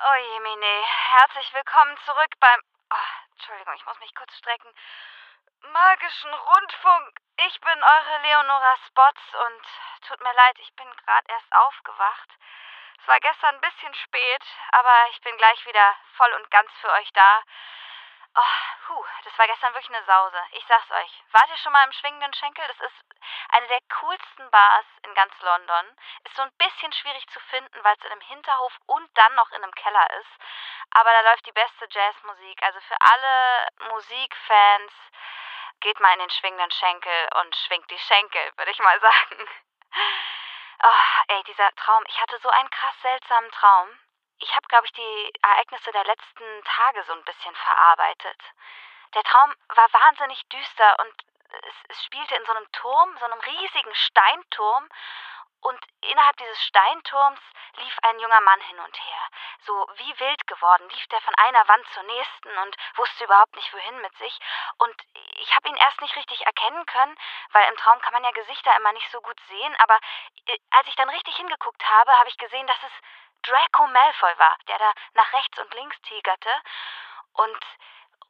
Oh Jemine, herzlich willkommen zurück beim. Oh, Entschuldigung, ich muss mich kurz strecken. Magischen Rundfunk. Ich bin eure Leonora Spots und tut mir leid, ich bin gerade erst aufgewacht. Es war gestern ein bisschen spät, aber ich bin gleich wieder voll und ganz für euch da. Oh, puh, das war gestern wirklich eine Sause. Ich sag's euch. Wart ihr schon mal im schwingenden Schenkel? Das ist eine der coolsten Bars in ganz London. Ist so ein bisschen schwierig zu finden, weil es in einem Hinterhof und dann noch in einem Keller ist. Aber da läuft die beste Jazzmusik. Also für alle Musikfans geht mal in den schwingenden Schenkel und schwingt die Schenkel, würde ich mal sagen. Oh, ey, dieser Traum. Ich hatte so einen krass seltsamen Traum. Ich habe, glaube ich, die Ereignisse der letzten Tage so ein bisschen verarbeitet. Der Traum war wahnsinnig düster und es, es spielte in so einem Turm, so einem riesigen Steinturm. Und innerhalb dieses Steinturms lief ein junger Mann hin und her. So wie wild geworden lief der von einer Wand zur nächsten und wusste überhaupt nicht wohin mit sich. Und ich habe ihn erst nicht richtig erkennen können, weil im Traum kann man ja Gesichter immer nicht so gut sehen. Aber äh, als ich dann richtig hingeguckt habe, habe ich gesehen, dass es Draco Malfoy war, der da nach rechts und links tigerte. Und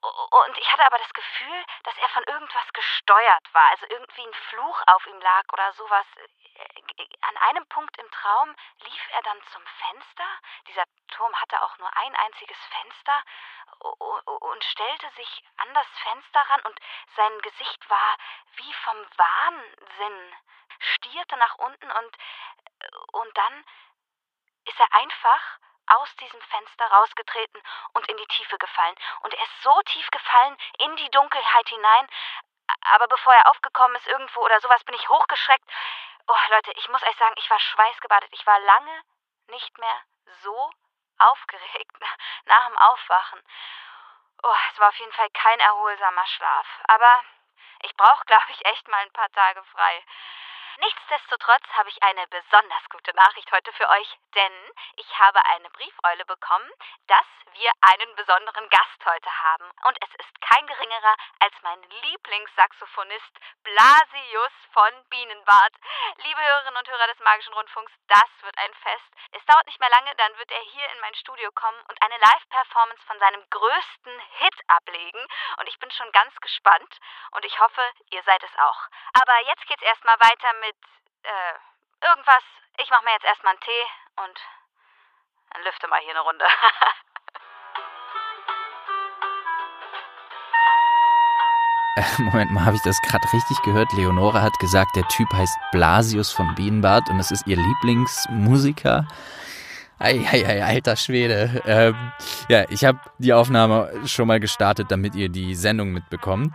und ich hatte aber das Gefühl, dass er von irgendwas gesteuert war, also irgendwie ein Fluch auf ihm lag oder sowas. Äh, an einem Punkt im Traum lief er dann zum Fenster. Dieser Turm hatte auch nur ein einziges Fenster und stellte sich an das Fenster ran und sein Gesicht war wie vom Wahnsinn, stierte nach unten und, äh, und dann ist er einfach aus diesem Fenster rausgetreten und in die Tiefe gefallen. Und er ist so tief gefallen in die Dunkelheit hinein. Aber bevor er aufgekommen ist irgendwo oder sowas, bin ich hochgeschreckt. Oh, Leute, ich muss euch sagen, ich war schweißgebadet. Ich war lange nicht mehr so aufgeregt nach dem Aufwachen. Oh, es war auf jeden Fall kein erholsamer Schlaf. Aber ich brauche, glaube ich, echt mal ein paar Tage frei. Nichtsdestotrotz habe ich eine besonders gute Nachricht heute für euch, denn ich habe eine Briefeule bekommen, dass wir einen besonderen Gast heute haben. Und es ist kein geringerer als mein Lieblingssaxophonist Blasius von Bienenbart. Liebe Hörerinnen und Hörer des Magischen Rundfunks, das wird ein Fest. Es dauert nicht mehr lange, dann wird er hier in mein Studio kommen und eine Live-Performance von seinem größten Hit ablegen. Und ich bin schon ganz gespannt und ich hoffe, ihr seid es auch. Aber jetzt geht's erstmal weiter mit, äh, irgendwas. Ich mache mir jetzt erstmal einen Tee und dann lüfte mal hier eine Runde. Moment mal, habe ich das gerade richtig gehört? Leonora hat gesagt, der Typ heißt Blasius von Bienenbart und das ist ihr Lieblingsmusiker. Eieiei, alter Schwede. Ähm, ja, ich habe die Aufnahme schon mal gestartet, damit ihr die Sendung mitbekommt.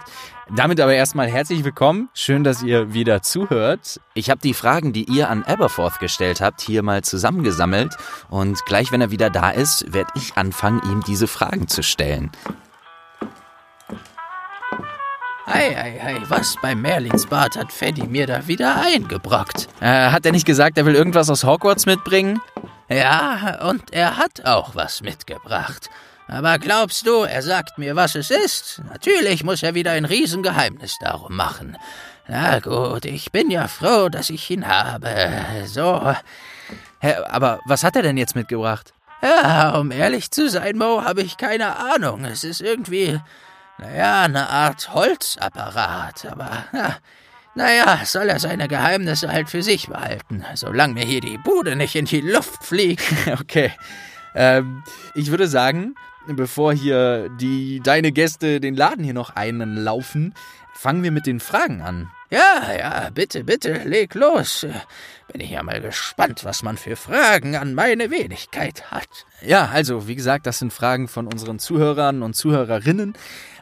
Damit aber erstmal herzlich willkommen. Schön, dass ihr wieder zuhört. Ich habe die Fragen, die ihr an Aberforth gestellt habt, hier mal zusammengesammelt. Und gleich, wenn er wieder da ist, werde ich anfangen, ihm diese Fragen zu stellen. Ei, ei, ei, was bei Merlins-Bart hat Freddy mir da wieder eingebrockt? Äh, hat er nicht gesagt, er will irgendwas aus Hogwarts mitbringen? Ja, und er hat auch was mitgebracht. Aber glaubst du, er sagt mir, was es ist? Natürlich muss er wieder ein Riesengeheimnis darum machen. Na gut, ich bin ja froh, dass ich ihn habe. So. Hä, aber was hat er denn jetzt mitgebracht? Ja, um ehrlich zu sein, Mo, habe ich keine Ahnung. Es ist irgendwie naja, eine Art Holzapparat, aber na, naja, soll er seine Geheimnisse halt für sich behalten, solange mir hier die Bude nicht in die Luft fliegt. okay. Ähm, ich würde sagen, bevor hier die deine Gäste den Laden hier noch einlaufen, fangen wir mit den Fragen an. Ja, ja, bitte, bitte, leg los. Bin ich ja mal gespannt, was man für Fragen an meine Wenigkeit hat. Ja, also, wie gesagt, das sind Fragen von unseren Zuhörern und Zuhörerinnen.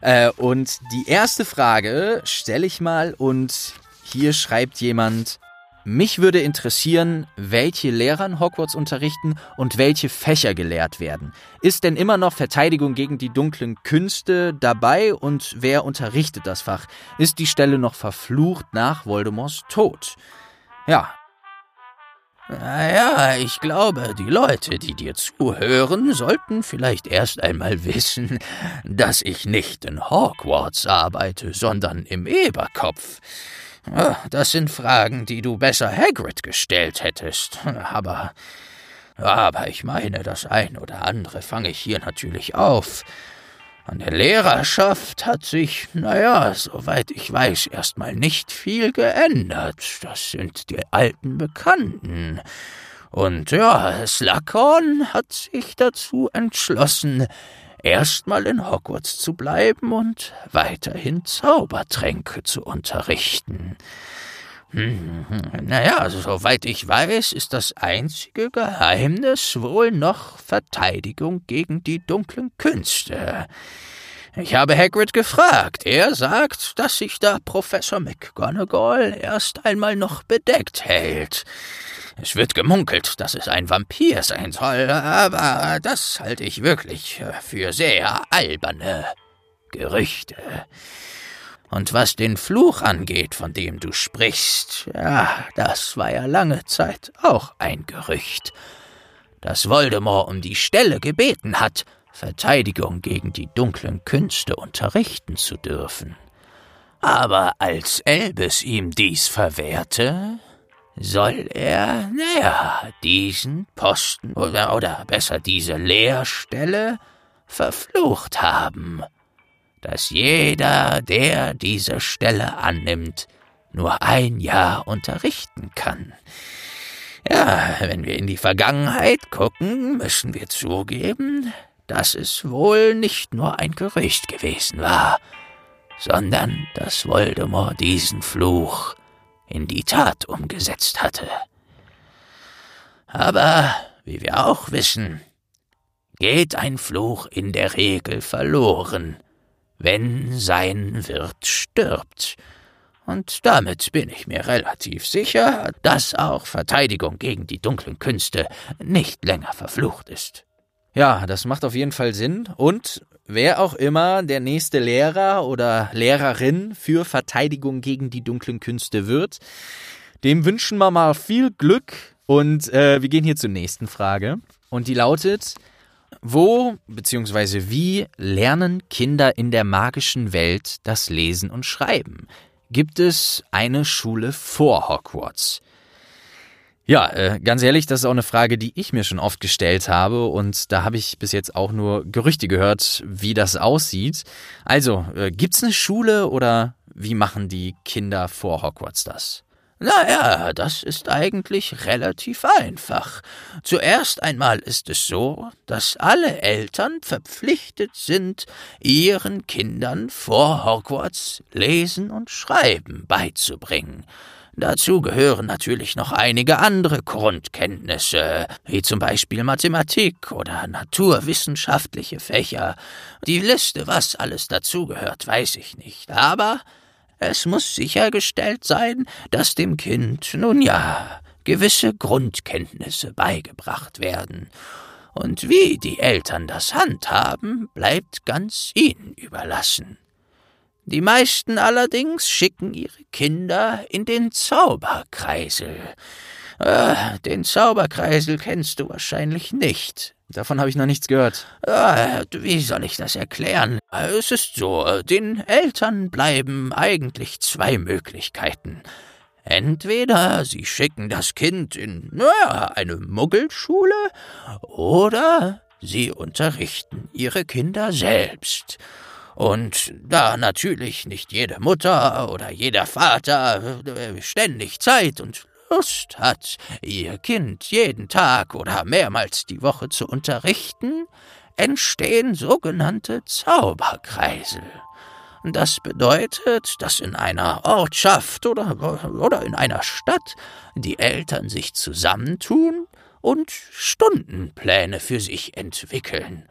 Äh, und die erste Frage stelle ich mal und hier schreibt jemand, mich würde interessieren, welche Lehrer in Hogwarts unterrichten und welche Fächer gelehrt werden. Ist denn immer noch Verteidigung gegen die dunklen Künste dabei und wer unterrichtet das Fach? Ist die Stelle noch verflucht nach Voldemorts Tod? Ja. Naja, ich glaube, die Leute, die dir zuhören, sollten vielleicht erst einmal wissen, dass ich nicht in Hogwarts arbeite, sondern im Eberkopf. Das sind Fragen, die du besser Hagrid gestellt hättest. Aber Aber ich meine, das ein oder andere fange ich hier natürlich auf. An der Lehrerschaft hat sich, naja, soweit ich weiß, erstmal nicht viel geändert. Das sind die alten Bekannten. Und ja, Slughorn hat sich dazu entschlossen, erstmal in Hogwarts zu bleiben und weiterhin Zaubertränke zu unterrichten. Hm, naja, also, soweit ich weiß, ist das einzige Geheimnis wohl noch Verteidigung gegen die dunklen Künste. Ich habe Hagrid gefragt. Er sagt, dass sich da Professor McGonagall erst einmal noch bedeckt hält. Es wird gemunkelt, dass es ein Vampir sein soll, aber das halte ich wirklich für sehr alberne Gerüchte. Und was den Fluch angeht, von dem du sprichst, ja, das war ja lange Zeit auch ein Gerücht. Dass Voldemort um die Stelle gebeten hat, Verteidigung gegen die dunklen Künste unterrichten zu dürfen. Aber als Elbes ihm dies verwehrte, soll er, naja, diesen Posten oder, oder besser diese Lehrstelle verflucht haben, dass jeder, der diese Stelle annimmt, nur ein Jahr unterrichten kann. Ja, wenn wir in die Vergangenheit gucken, müssen wir zugeben, dass es wohl nicht nur ein Gerücht gewesen war, sondern dass Voldemort diesen Fluch in die Tat umgesetzt hatte. Aber, wie wir auch wissen, geht ein Fluch in der Regel verloren, wenn sein Wirt stirbt. Und damit bin ich mir relativ sicher, dass auch Verteidigung gegen die dunklen Künste nicht länger verflucht ist. Ja, das macht auf jeden Fall Sinn. Und wer auch immer der nächste Lehrer oder Lehrerin für Verteidigung gegen die dunklen Künste wird, dem wünschen wir mal viel Glück. Und äh, wir gehen hier zur nächsten Frage. Und die lautet, wo bzw. wie lernen Kinder in der magischen Welt das Lesen und Schreiben? Gibt es eine Schule vor Hogwarts? Ja, äh, ganz ehrlich, das ist auch eine Frage, die ich mir schon oft gestellt habe und da habe ich bis jetzt auch nur Gerüchte gehört, wie das aussieht. Also, äh, gibt's eine Schule oder wie machen die Kinder vor Hogwarts das? Naja, das ist eigentlich relativ einfach. Zuerst einmal ist es so, dass alle Eltern verpflichtet sind, ihren Kindern vor Hogwarts Lesen und Schreiben beizubringen. Dazu gehören natürlich noch einige andere Grundkenntnisse, wie zum Beispiel Mathematik oder naturwissenschaftliche Fächer. Die Liste, was alles dazugehört, weiß ich nicht, aber es muss sichergestellt sein, dass dem Kind, nun ja, gewisse Grundkenntnisse beigebracht werden. Und wie die Eltern das handhaben, bleibt ganz ihnen überlassen. Die meisten allerdings schicken ihre Kinder in den Zauberkreisel. Äh, den Zauberkreisel kennst du wahrscheinlich nicht. Davon habe ich noch nichts gehört. Äh, wie soll ich das erklären? Es ist so, den Eltern bleiben eigentlich zwei Möglichkeiten. Entweder sie schicken das Kind in, naja, eine Muggelschule, oder sie unterrichten ihre Kinder selbst. Und da natürlich nicht jede Mutter oder jeder Vater äh, ständig Zeit und Lust hat, ihr Kind jeden Tag oder mehrmals die Woche zu unterrichten, entstehen sogenannte Zauberkreisel. Das bedeutet, dass in einer Ortschaft oder, oder in einer Stadt die Eltern sich zusammentun und Stundenpläne für sich entwickeln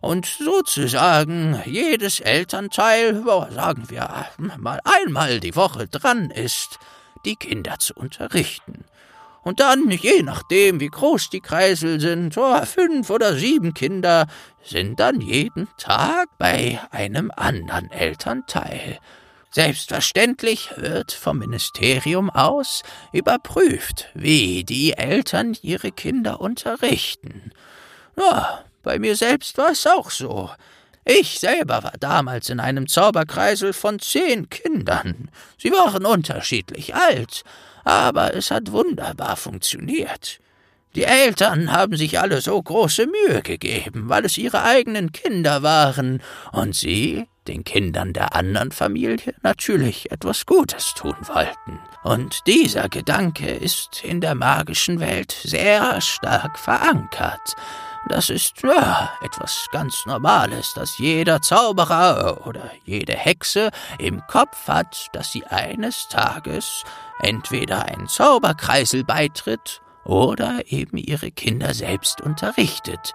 und sozusagen jedes Elternteil, sagen wir mal einmal die Woche dran ist, die Kinder zu unterrichten. Und dann, je nachdem, wie groß die Kreisel sind, oh, fünf oder sieben Kinder, sind dann jeden Tag bei einem anderen Elternteil. Selbstverständlich wird vom Ministerium aus überprüft, wie die Eltern ihre Kinder unterrichten. Ja, bei mir selbst war es auch so. Ich selber war damals in einem Zauberkreisel von zehn Kindern. Sie waren unterschiedlich alt, aber es hat wunderbar funktioniert. Die Eltern haben sich alle so große Mühe gegeben, weil es ihre eigenen Kinder waren, und sie den Kindern der anderen Familie natürlich etwas Gutes tun wollten. Und dieser Gedanke ist in der magischen Welt sehr stark verankert. Das ist ja etwas ganz Normales, das jeder Zauberer oder jede Hexe im Kopf hat, dass sie eines Tages entweder einen Zauberkreisel beitritt oder eben ihre Kinder selbst unterrichtet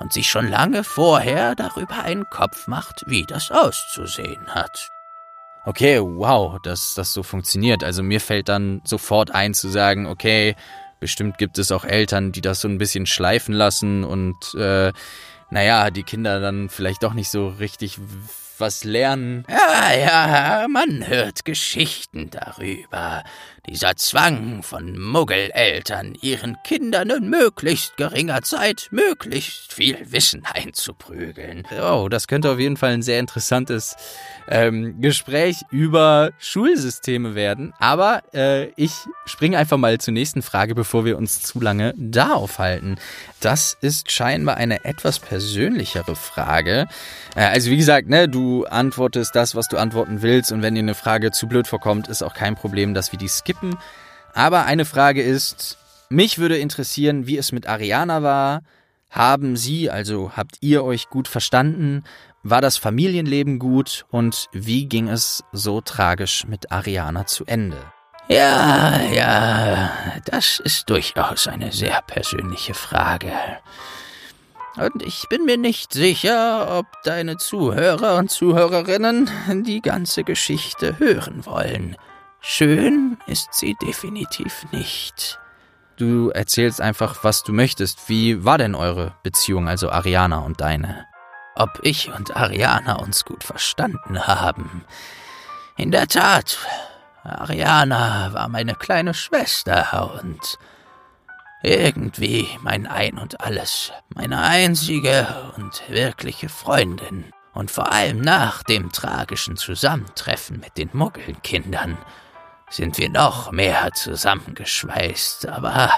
und sich schon lange vorher darüber einen Kopf macht, wie das auszusehen hat. Okay, wow, dass das so funktioniert. Also mir fällt dann sofort ein zu sagen, okay, bestimmt gibt es auch Eltern, die das so ein bisschen schleifen lassen und äh, naja, die Kinder dann vielleicht doch nicht so richtig was lernen. Ja, ja, man hört Geschichten darüber. Dieser Zwang von Muggeleltern, ihren Kindern in möglichst geringer Zeit möglichst viel Wissen einzuprügeln. Oh, das könnte auf jeden Fall ein sehr interessantes ähm, Gespräch über Schulsysteme werden. Aber äh, ich springe einfach mal zur nächsten Frage, bevor wir uns zu lange da aufhalten. Das ist scheinbar eine etwas persönlichere Frage. Äh, also wie gesagt, ne, du antwortest das, was du antworten willst. Und wenn dir eine Frage zu blöd vorkommt, ist auch kein Problem, dass wir die skippen skippen. Aber eine Frage ist, mich würde interessieren, wie es mit Ariana war. Haben Sie, also habt ihr euch gut verstanden? War das Familienleben gut? Und wie ging es so tragisch mit Ariana zu Ende? Ja, ja, das ist durchaus eine sehr persönliche Frage. Und ich bin mir nicht sicher, ob deine Zuhörer und Zuhörerinnen die ganze Geschichte hören wollen. Schön ist sie definitiv nicht. Du erzählst einfach, was du möchtest. Wie war denn eure Beziehung, also Ariana und deine? Ob ich und Ariana uns gut verstanden haben. In der Tat, Ariana war meine kleine Schwester und irgendwie mein Ein und alles, meine einzige und wirkliche Freundin. Und vor allem nach dem tragischen Zusammentreffen mit den Muggelkindern sind wir noch mehr zusammengeschweißt, aber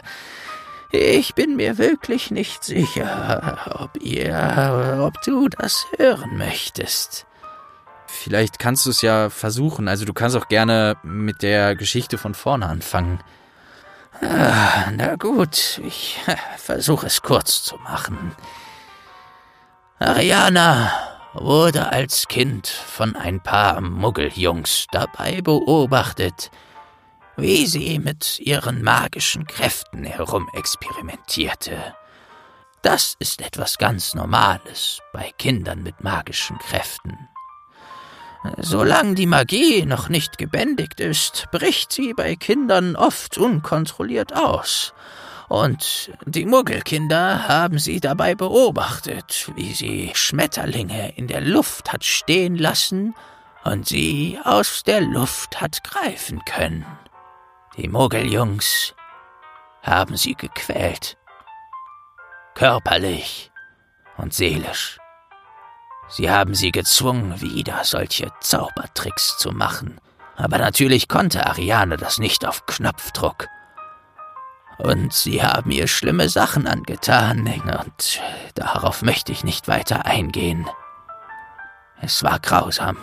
ich bin mir wirklich nicht sicher, ob ihr, ob du das hören möchtest. Vielleicht kannst du es ja versuchen. Also du kannst auch gerne mit der Geschichte von vorne anfangen. Ah, na gut, ich versuche es kurz zu machen. Ariana wurde als Kind von ein paar Muggeljungs dabei beobachtet, wie sie mit ihren magischen Kräften herumexperimentierte. Das ist etwas ganz Normales bei Kindern mit magischen Kräften. Solange die Magie noch nicht gebändigt ist, bricht sie bei Kindern oft unkontrolliert aus. Und die Muggelkinder haben sie dabei beobachtet, wie sie Schmetterlinge in der Luft hat stehen lassen und sie aus der Luft hat greifen können. Die Muggeljungs haben sie gequält. Körperlich und seelisch. Sie haben sie gezwungen, wieder solche Zaubertricks zu machen. Aber natürlich konnte Ariane das nicht auf Knopfdruck. Und sie haben ihr schlimme Sachen angetan, und darauf möchte ich nicht weiter eingehen. Es war grausam.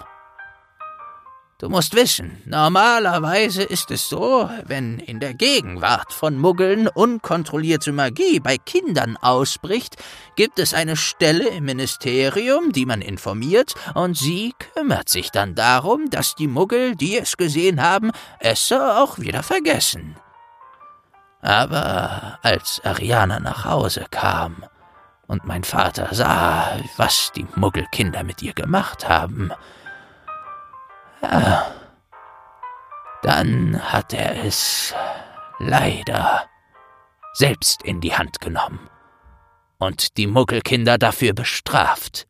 Du musst wissen, normalerweise ist es so, wenn in der Gegenwart von Muggeln unkontrollierte Magie bei Kindern ausbricht, gibt es eine Stelle im Ministerium, die man informiert, und sie kümmert sich dann darum, dass die Muggel, die es gesehen haben, es auch wieder vergessen. Aber als Ariana nach Hause kam und mein Vater sah, was die Muggelkinder mit ihr gemacht haben, dann hat er es leider selbst in die Hand genommen und die Muggelkinder dafür bestraft.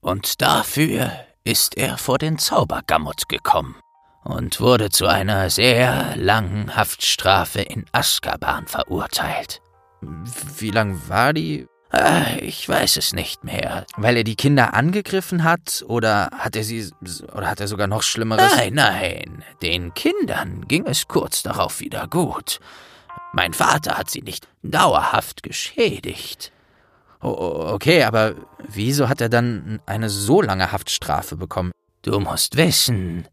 Und dafür ist er vor den Zaubergammut gekommen und wurde zu einer sehr langen Haftstrafe in Azkaban verurteilt. Wie lang war die? Ah, ich weiß es nicht mehr. Weil er die Kinder angegriffen hat oder hat er sie oder hat er sogar noch schlimmeres? Nein, nein, den Kindern ging es kurz darauf wieder gut. Mein Vater hat sie nicht dauerhaft geschädigt. okay, aber wieso hat er dann eine so lange Haftstrafe bekommen? Du musst wissen,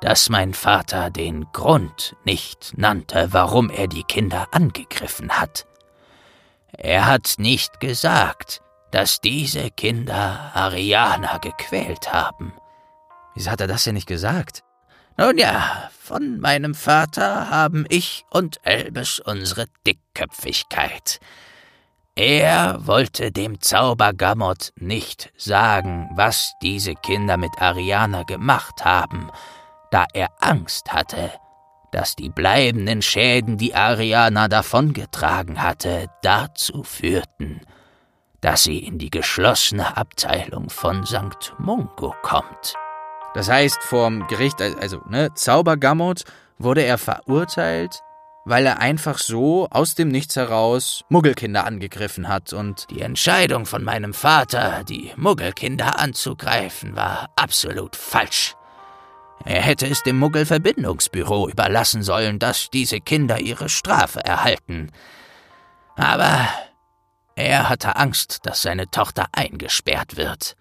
dass mein Vater den Grund nicht nannte, warum er die Kinder angegriffen hat. Er hat nicht gesagt, dass diese Kinder Ariana gequält haben. Wieso hat er das denn nicht gesagt? Nun ja, von meinem Vater haben ich und Elbes unsere Dickköpfigkeit. Er wollte dem Zaubergamot nicht sagen, was diese Kinder mit Ariana gemacht haben, da er Angst hatte, dass die bleibenden Schäden, die Ariana davongetragen hatte, dazu führten, dass sie in die geschlossene Abteilung von St. Mungo kommt. Das heißt, vorm Gericht, also, ne, Zaubergamot, wurde er verurteilt, weil er einfach so aus dem Nichts heraus Muggelkinder angegriffen hat und. Die Entscheidung von meinem Vater, die Muggelkinder anzugreifen, war absolut falsch. Er hätte es dem Muggelverbindungsbüro überlassen sollen, dass diese Kinder ihre Strafe erhalten. Aber er hatte Angst, dass seine Tochter eingesperrt wird.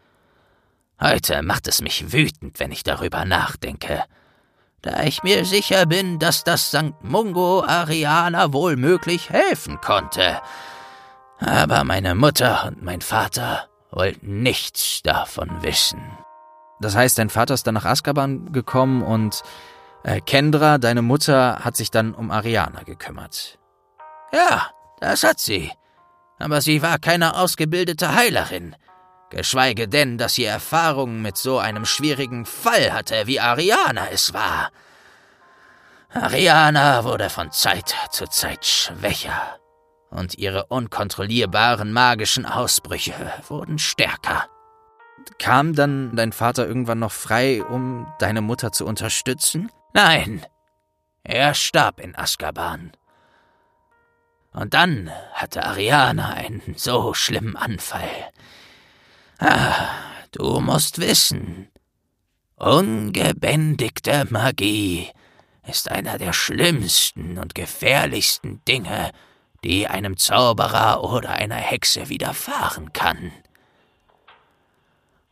Heute macht es mich wütend, wenn ich darüber nachdenke. Da ich mir sicher bin, dass das St. Mungo Ariana wohl möglich helfen konnte. Aber meine Mutter und mein Vater wollten nichts davon wissen. Das heißt, dein Vater ist dann nach Azkaban gekommen und äh, Kendra, deine Mutter, hat sich dann um Ariana gekümmert. Ja, das hat sie. Aber sie war keine ausgebildete Heilerin. Geschweige denn, dass sie Erfahrung mit so einem schwierigen Fall hatte, wie Ariana es war. Ariana wurde von Zeit zu Zeit schwächer, und ihre unkontrollierbaren magischen Ausbrüche wurden stärker. Kam dann dein Vater irgendwann noch frei, um deine Mutter zu unterstützen? Nein, er starb in Azkaban. Und dann hatte Ariana einen so schlimmen Anfall. Ah, du musst wissen, ungebändigte Magie ist einer der schlimmsten und gefährlichsten Dinge, die einem Zauberer oder einer Hexe widerfahren kann.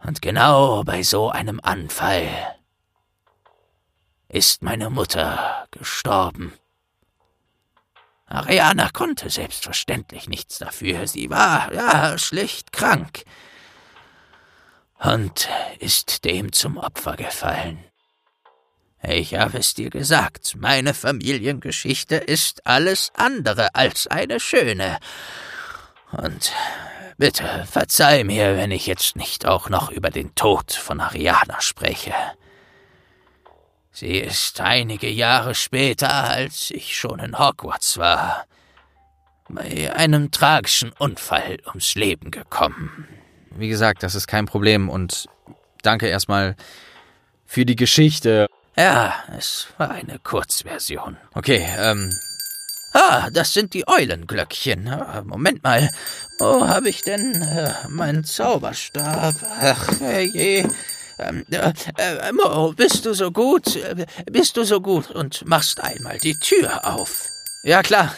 Und genau bei so einem Anfall ist meine Mutter gestorben. Ariana konnte selbstverständlich nichts dafür. Sie war, ja, schlicht krank. Und ist dem zum Opfer gefallen. Ich habe es dir gesagt, meine Familiengeschichte ist alles andere als eine schöne. Und Bitte verzeih mir, wenn ich jetzt nicht auch noch über den Tod von Ariana spreche. Sie ist einige Jahre später, als ich schon in Hogwarts war, bei einem tragischen Unfall ums Leben gekommen. Wie gesagt, das ist kein Problem und danke erstmal für die Geschichte. Ja, es war eine Kurzversion. Okay, ähm, Ah, das sind die Eulenglöckchen. Ah, Moment mal. Wo habe ich denn äh, meinen Zauberstab? Ach, je. Ähm, äh, äh, Mo, bist du so gut? Äh, bist du so gut und machst einmal die Tür auf? Ja, klar.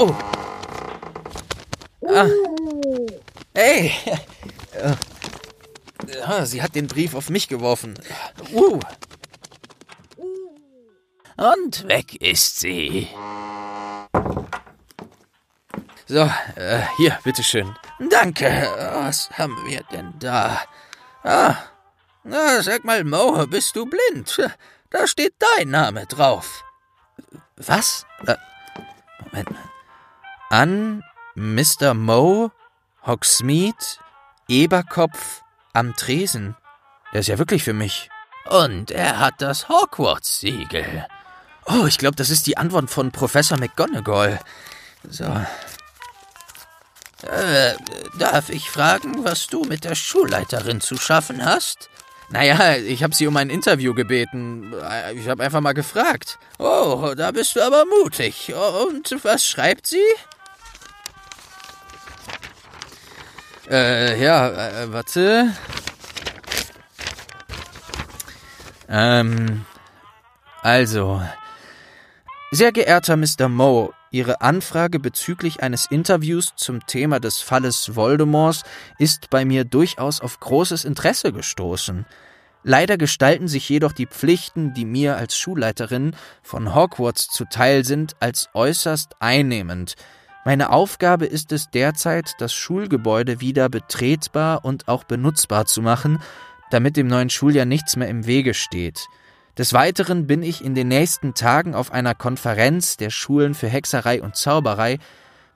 Oh. Ah. Hey. Ja, sie hat den Brief auf mich geworfen. Uh. Und weg ist sie. So, äh, hier, bitteschön. Danke. Was haben wir denn da? Ah, na, sag mal, Mo, bist du blind? Da steht dein Name drauf. Was? Äh, Moment mal. An Mr. Mo, Hogsmeade, Eberkopf, am Tresen. Der ist ja wirklich für mich. Und er hat das Hogwarts-Siegel. Oh, ich glaube, das ist die Antwort von Professor McGonagall. So. Äh, darf ich fragen, was du mit der Schulleiterin zu schaffen hast? Naja, ich habe sie um ein Interview gebeten. Ich habe einfach mal gefragt. Oh, da bist du aber mutig. Und was schreibt sie? Äh, ja, äh, warte. Ähm, also, sehr geehrter Mr. Moe, Ihre Anfrage bezüglich eines Interviews zum Thema des Falles Voldemorts ist bei mir durchaus auf großes Interesse gestoßen. Leider gestalten sich jedoch die Pflichten, die mir als Schulleiterin von Hogwarts zuteil sind, als äußerst einnehmend. Meine Aufgabe ist es derzeit, das Schulgebäude wieder betretbar und auch benutzbar zu machen, damit dem neuen Schuljahr nichts mehr im Wege steht. Des Weiteren bin ich in den nächsten Tagen auf einer Konferenz der Schulen für Hexerei und Zauberei,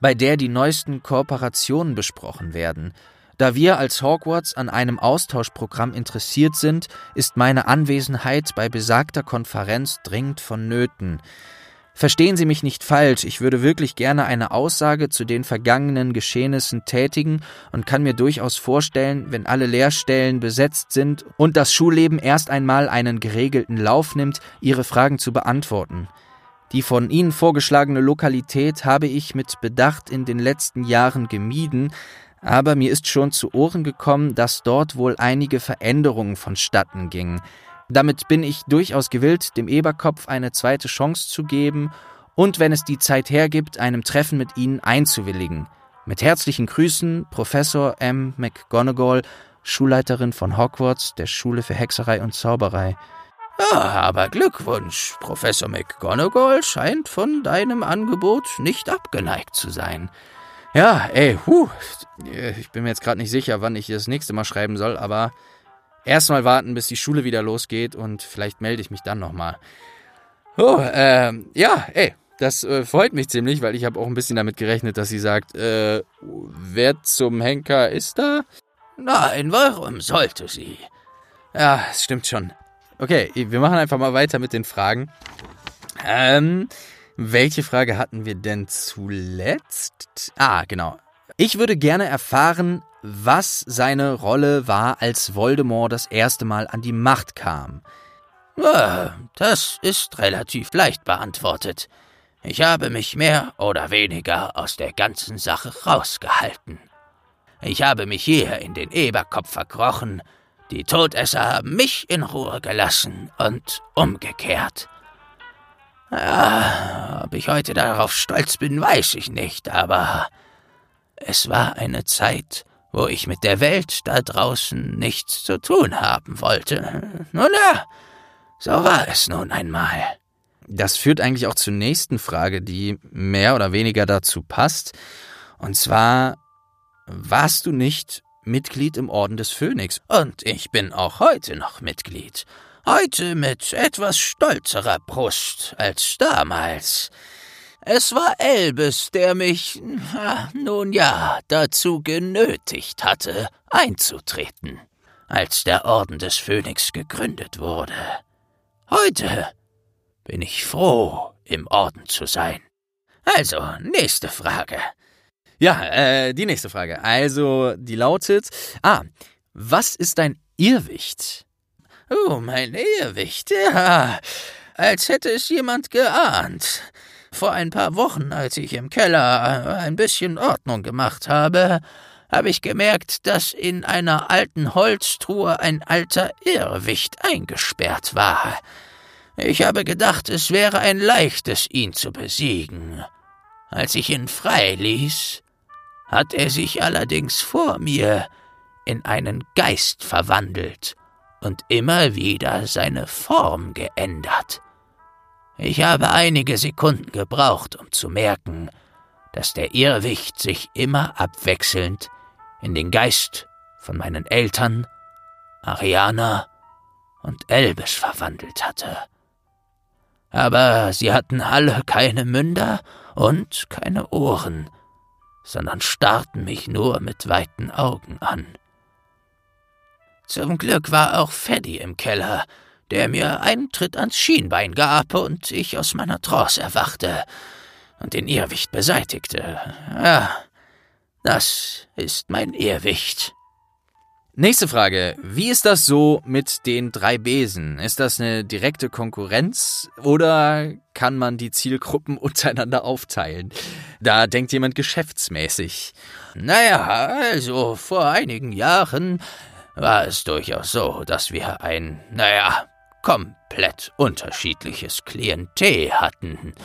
bei der die neuesten Kooperationen besprochen werden. Da wir als Hogwarts an einem Austauschprogramm interessiert sind, ist meine Anwesenheit bei besagter Konferenz dringend vonnöten. Verstehen Sie mich nicht falsch, ich würde wirklich gerne eine Aussage zu den vergangenen Geschehnissen tätigen und kann mir durchaus vorstellen, wenn alle Lehrstellen besetzt sind und das Schulleben erst einmal einen geregelten Lauf nimmt, Ihre Fragen zu beantworten. Die von Ihnen vorgeschlagene Lokalität habe ich mit Bedacht in den letzten Jahren gemieden, aber mir ist schon zu Ohren gekommen, dass dort wohl einige Veränderungen vonstatten gingen. Damit bin ich durchaus gewillt, dem Eberkopf eine zweite Chance zu geben und, wenn es die Zeit hergibt, einem Treffen mit Ihnen einzuwilligen. Mit herzlichen Grüßen, Professor M. McGonagall, Schulleiterin von Hogwarts, der Schule für Hexerei und Zauberei. Ja, aber Glückwunsch, Professor McGonagall scheint von deinem Angebot nicht abgeneigt zu sein. Ja, ey, huh, ich bin mir jetzt gerade nicht sicher, wann ich das nächste Mal schreiben soll, aber Erstmal warten, bis die Schule wieder losgeht und vielleicht melde ich mich dann nochmal. Oh, ähm, ja, ey, das äh, freut mich ziemlich, weil ich habe auch ein bisschen damit gerechnet, dass sie sagt, äh, wer zum Henker ist da? Nein, warum sollte sie? Ja, es stimmt schon. Okay, wir machen einfach mal weiter mit den Fragen. Ähm, welche Frage hatten wir denn zuletzt? Ah, genau. Ich würde gerne erfahren, was seine Rolle war, als Voldemort das erste Mal an die Macht kam. Das ist relativ leicht beantwortet. Ich habe mich mehr oder weniger aus der ganzen Sache rausgehalten. Ich habe mich hier in den Eberkopf verkrochen, die Todesser haben mich in Ruhe gelassen und umgekehrt. Ja, ob ich heute darauf stolz bin, weiß ich nicht, aber es war eine Zeit, wo ich mit der Welt da draußen nichts zu tun haben wollte. Nun ja, so war es nun einmal. Das führt eigentlich auch zur nächsten Frage, die mehr oder weniger dazu passt. Und zwar, warst du nicht Mitglied im Orden des Phönix? Und ich bin auch heute noch Mitglied. Heute mit etwas stolzerer Brust als damals. Es war Elbes, der mich, nun ja, dazu genötigt hatte, einzutreten, als der Orden des Phönix gegründet wurde. Heute bin ich froh, im Orden zu sein. Also, nächste Frage. Ja, äh, die nächste Frage. Also, die lautet, ah, was ist dein Irrwicht? Oh, mein Irrwicht, ja, als hätte es jemand geahnt. Vor ein paar Wochen, als ich im Keller ein bisschen Ordnung gemacht habe, habe ich gemerkt, dass in einer alten Holztruhe ein alter Irrwicht eingesperrt war. Ich habe gedacht, es wäre ein leichtes, ihn zu besiegen. Als ich ihn frei ließ, hat er sich allerdings vor mir in einen Geist verwandelt und immer wieder seine Form geändert. Ich habe einige Sekunden gebraucht, um zu merken, dass der Irrwicht sich immer abwechselnd in den Geist von meinen Eltern, Ariana und Elbes verwandelt hatte. Aber sie hatten alle keine Münder und keine Ohren, sondern starrten mich nur mit weiten Augen an. Zum Glück war auch Feddy im Keller, der mir einen Tritt ans Schienbein gab und ich aus meiner Trance erwachte und den Irrwicht beseitigte. Ja, das ist mein Irrwicht. Nächste Frage. Wie ist das so mit den drei Besen? Ist das eine direkte Konkurrenz oder kann man die Zielgruppen untereinander aufteilen? Da denkt jemand geschäftsmäßig. Naja, also vor einigen Jahren war es durchaus so, dass wir ein, naja, komplett unterschiedliches Klientel hatten.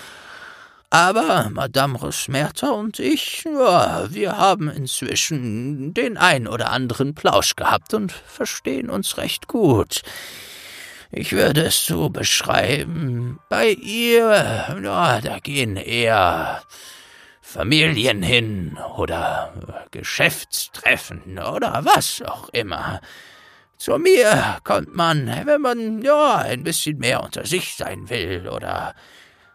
Aber Madame Rosmerta und ich, ja, wir haben inzwischen den ein oder anderen Plausch gehabt und verstehen uns recht gut. Ich würde es so beschreiben. Bei ihr, ja, da gehen eher Familien hin oder Geschäftstreffen oder was auch immer. Zu mir kommt man, wenn man, ja, ein bisschen mehr unter sich sein will oder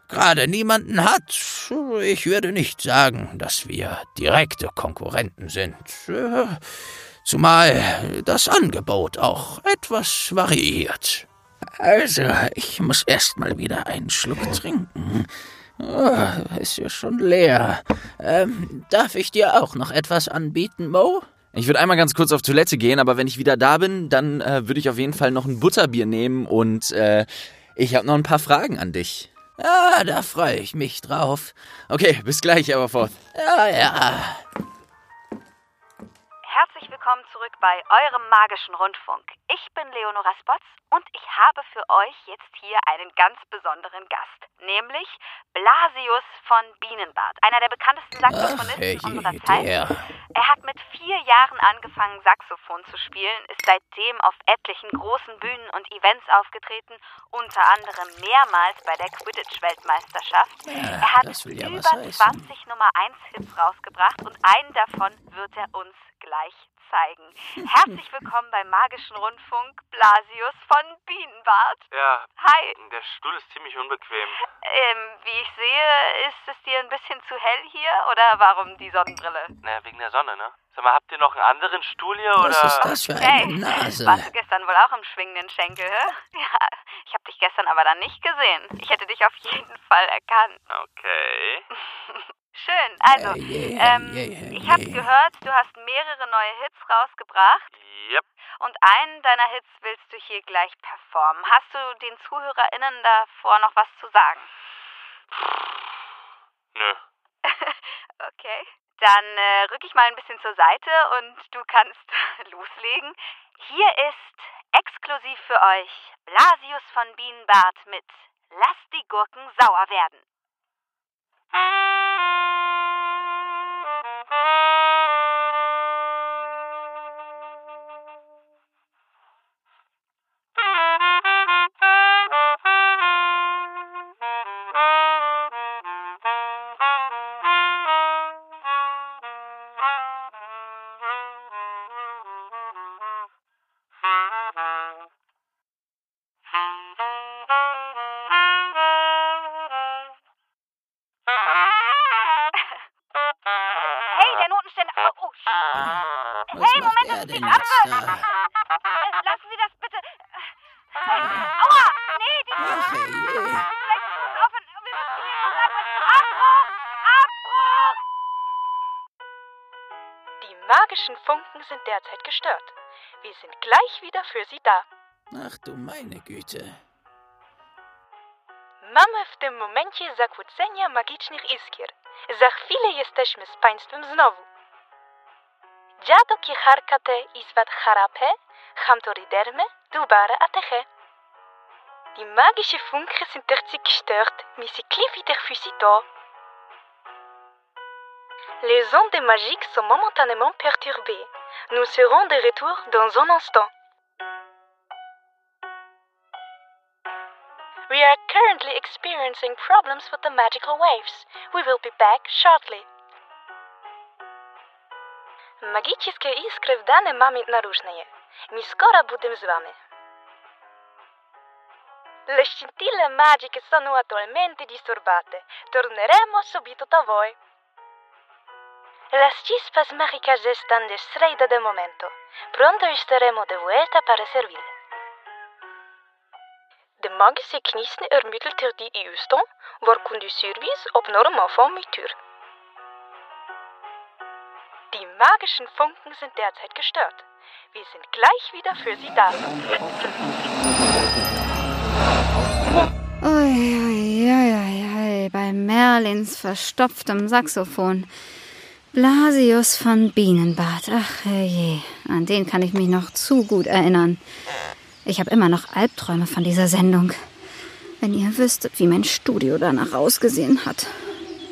gerade niemanden hat. Ich würde nicht sagen, dass wir direkte Konkurrenten sind. Zumal das Angebot auch etwas variiert. Also, ich muss erst mal wieder einen Schluck trinken. Oh, ist ja schon leer. Ähm, darf ich dir auch noch etwas anbieten, Mo? Ich würde einmal ganz kurz auf Toilette gehen, aber wenn ich wieder da bin, dann äh, würde ich auf jeden Fall noch ein Butterbier nehmen und äh, ich habe noch ein paar Fragen an dich. Ja, da freue ich mich drauf. Okay, bis gleich, Aberforth. Ja, ja. Herzlich willkommen zurück bei eurem magischen Rundfunk. Ich bin Leonora Spots und ich habe für euch jetzt hier einen ganz besonderen Gast, nämlich Blasius von Bienenbart, einer der bekanntesten Saxophonisten Ach, unserer Zeit. der. Er hat mit vier Jahren angefangen, Saxophon zu spielen, ist seitdem auf etlichen großen Bühnen und Events aufgetreten, unter anderem mehrmals bei der Quidditch-Weltmeisterschaft. er hat ja über was heißen. 20 Nummer 1 Hits rausgebracht und einen davon wird er uns gleich zeigen. Herzlich willkommen beim Magischen Rundfunk, Blasius von Bienenbart. Ja, Hi, der Stuhl ist ziemlich unbequem. ähm, wie ich sehe, ist es dir ein bisschen zu hell hier oder warum die Sonnenbrille? Naja, wegen der Sonne, ne? Sag mal, habt ihr noch einen anderen Stuhl hier Was oder? ist das für Hey, eine Nase? warst du gestern wohl auch im schwingenden Schenkel, hä? Ja, ich habe dich gestern aber dann nicht gesehen. Ich hätte dich auf jeden Fall erkannt. Okay. Schön, also, je, ähm, je, je, ich habe gehört, du hast mehrere neue Hits rausgebracht Yep. und einen deiner Hits willst du hier gleich performen. Hast du den ZuhörerInnen davor noch was zu sagen? Nö. Okay. Dann äh, rück ich mal ein bisschen zur Seite und du kannst loslegen. Hier ist exklusiv für euch Blasius von Bienenbart mit Lass die Gurken sauer werden. Ah! gestört. Wir sind gleich wieder für Sie da. Ach du meine Güte. Mamy w tym momencie zakłócenia magicznych iskier. Za chwilę jesteśmy z Państwem znowu. Dziado kieharkate isvat harape, hamtoriderme, dubare ateche. Die magische Funken sind derzeit gestört, mais c'est cliff wieder für Sie da. Les ondes magiques sont momentanément perturbées. Nous serons de retour dans un instant. We are currently experiencing problems with the magical waves. We will be back shortly. Magiczne iskry w danym mamy naróżne. Mi skoro będę z wami. Le scintille magiche sono disturbate. Torneremo subito da voi. Las chispas mágicas están distraídas de momento. Pronto estaremos de vuelta para servir. De magische kniezen ermittelt er die EU-stand, waar kun de service op normaal van Mitur. Die magischen Funken sind derzeit gestört. Wir sind gleich wieder für Sie da. Ui, ui, ui, ui, ui, bei Merlins verstopftem Saxophon. Blasius von Bienenbart. Ach je, an den kann ich mich noch zu gut erinnern. Ich habe immer noch Albträume von dieser Sendung. Wenn ihr wüsstet, wie mein Studio danach ausgesehen hat.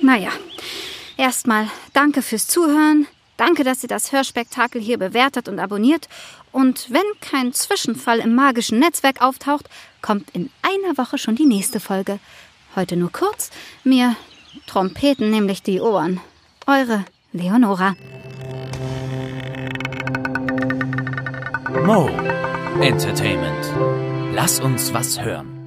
Naja, erstmal danke fürs Zuhören. Danke, dass ihr das Hörspektakel hier bewertet und abonniert. Und wenn kein Zwischenfall im magischen Netzwerk auftaucht, kommt in einer Woche schon die nächste Folge. Heute nur kurz. Mir trompeten nämlich die Ohren. Eure Leonora. Mo Entertainment. Lass uns was hören.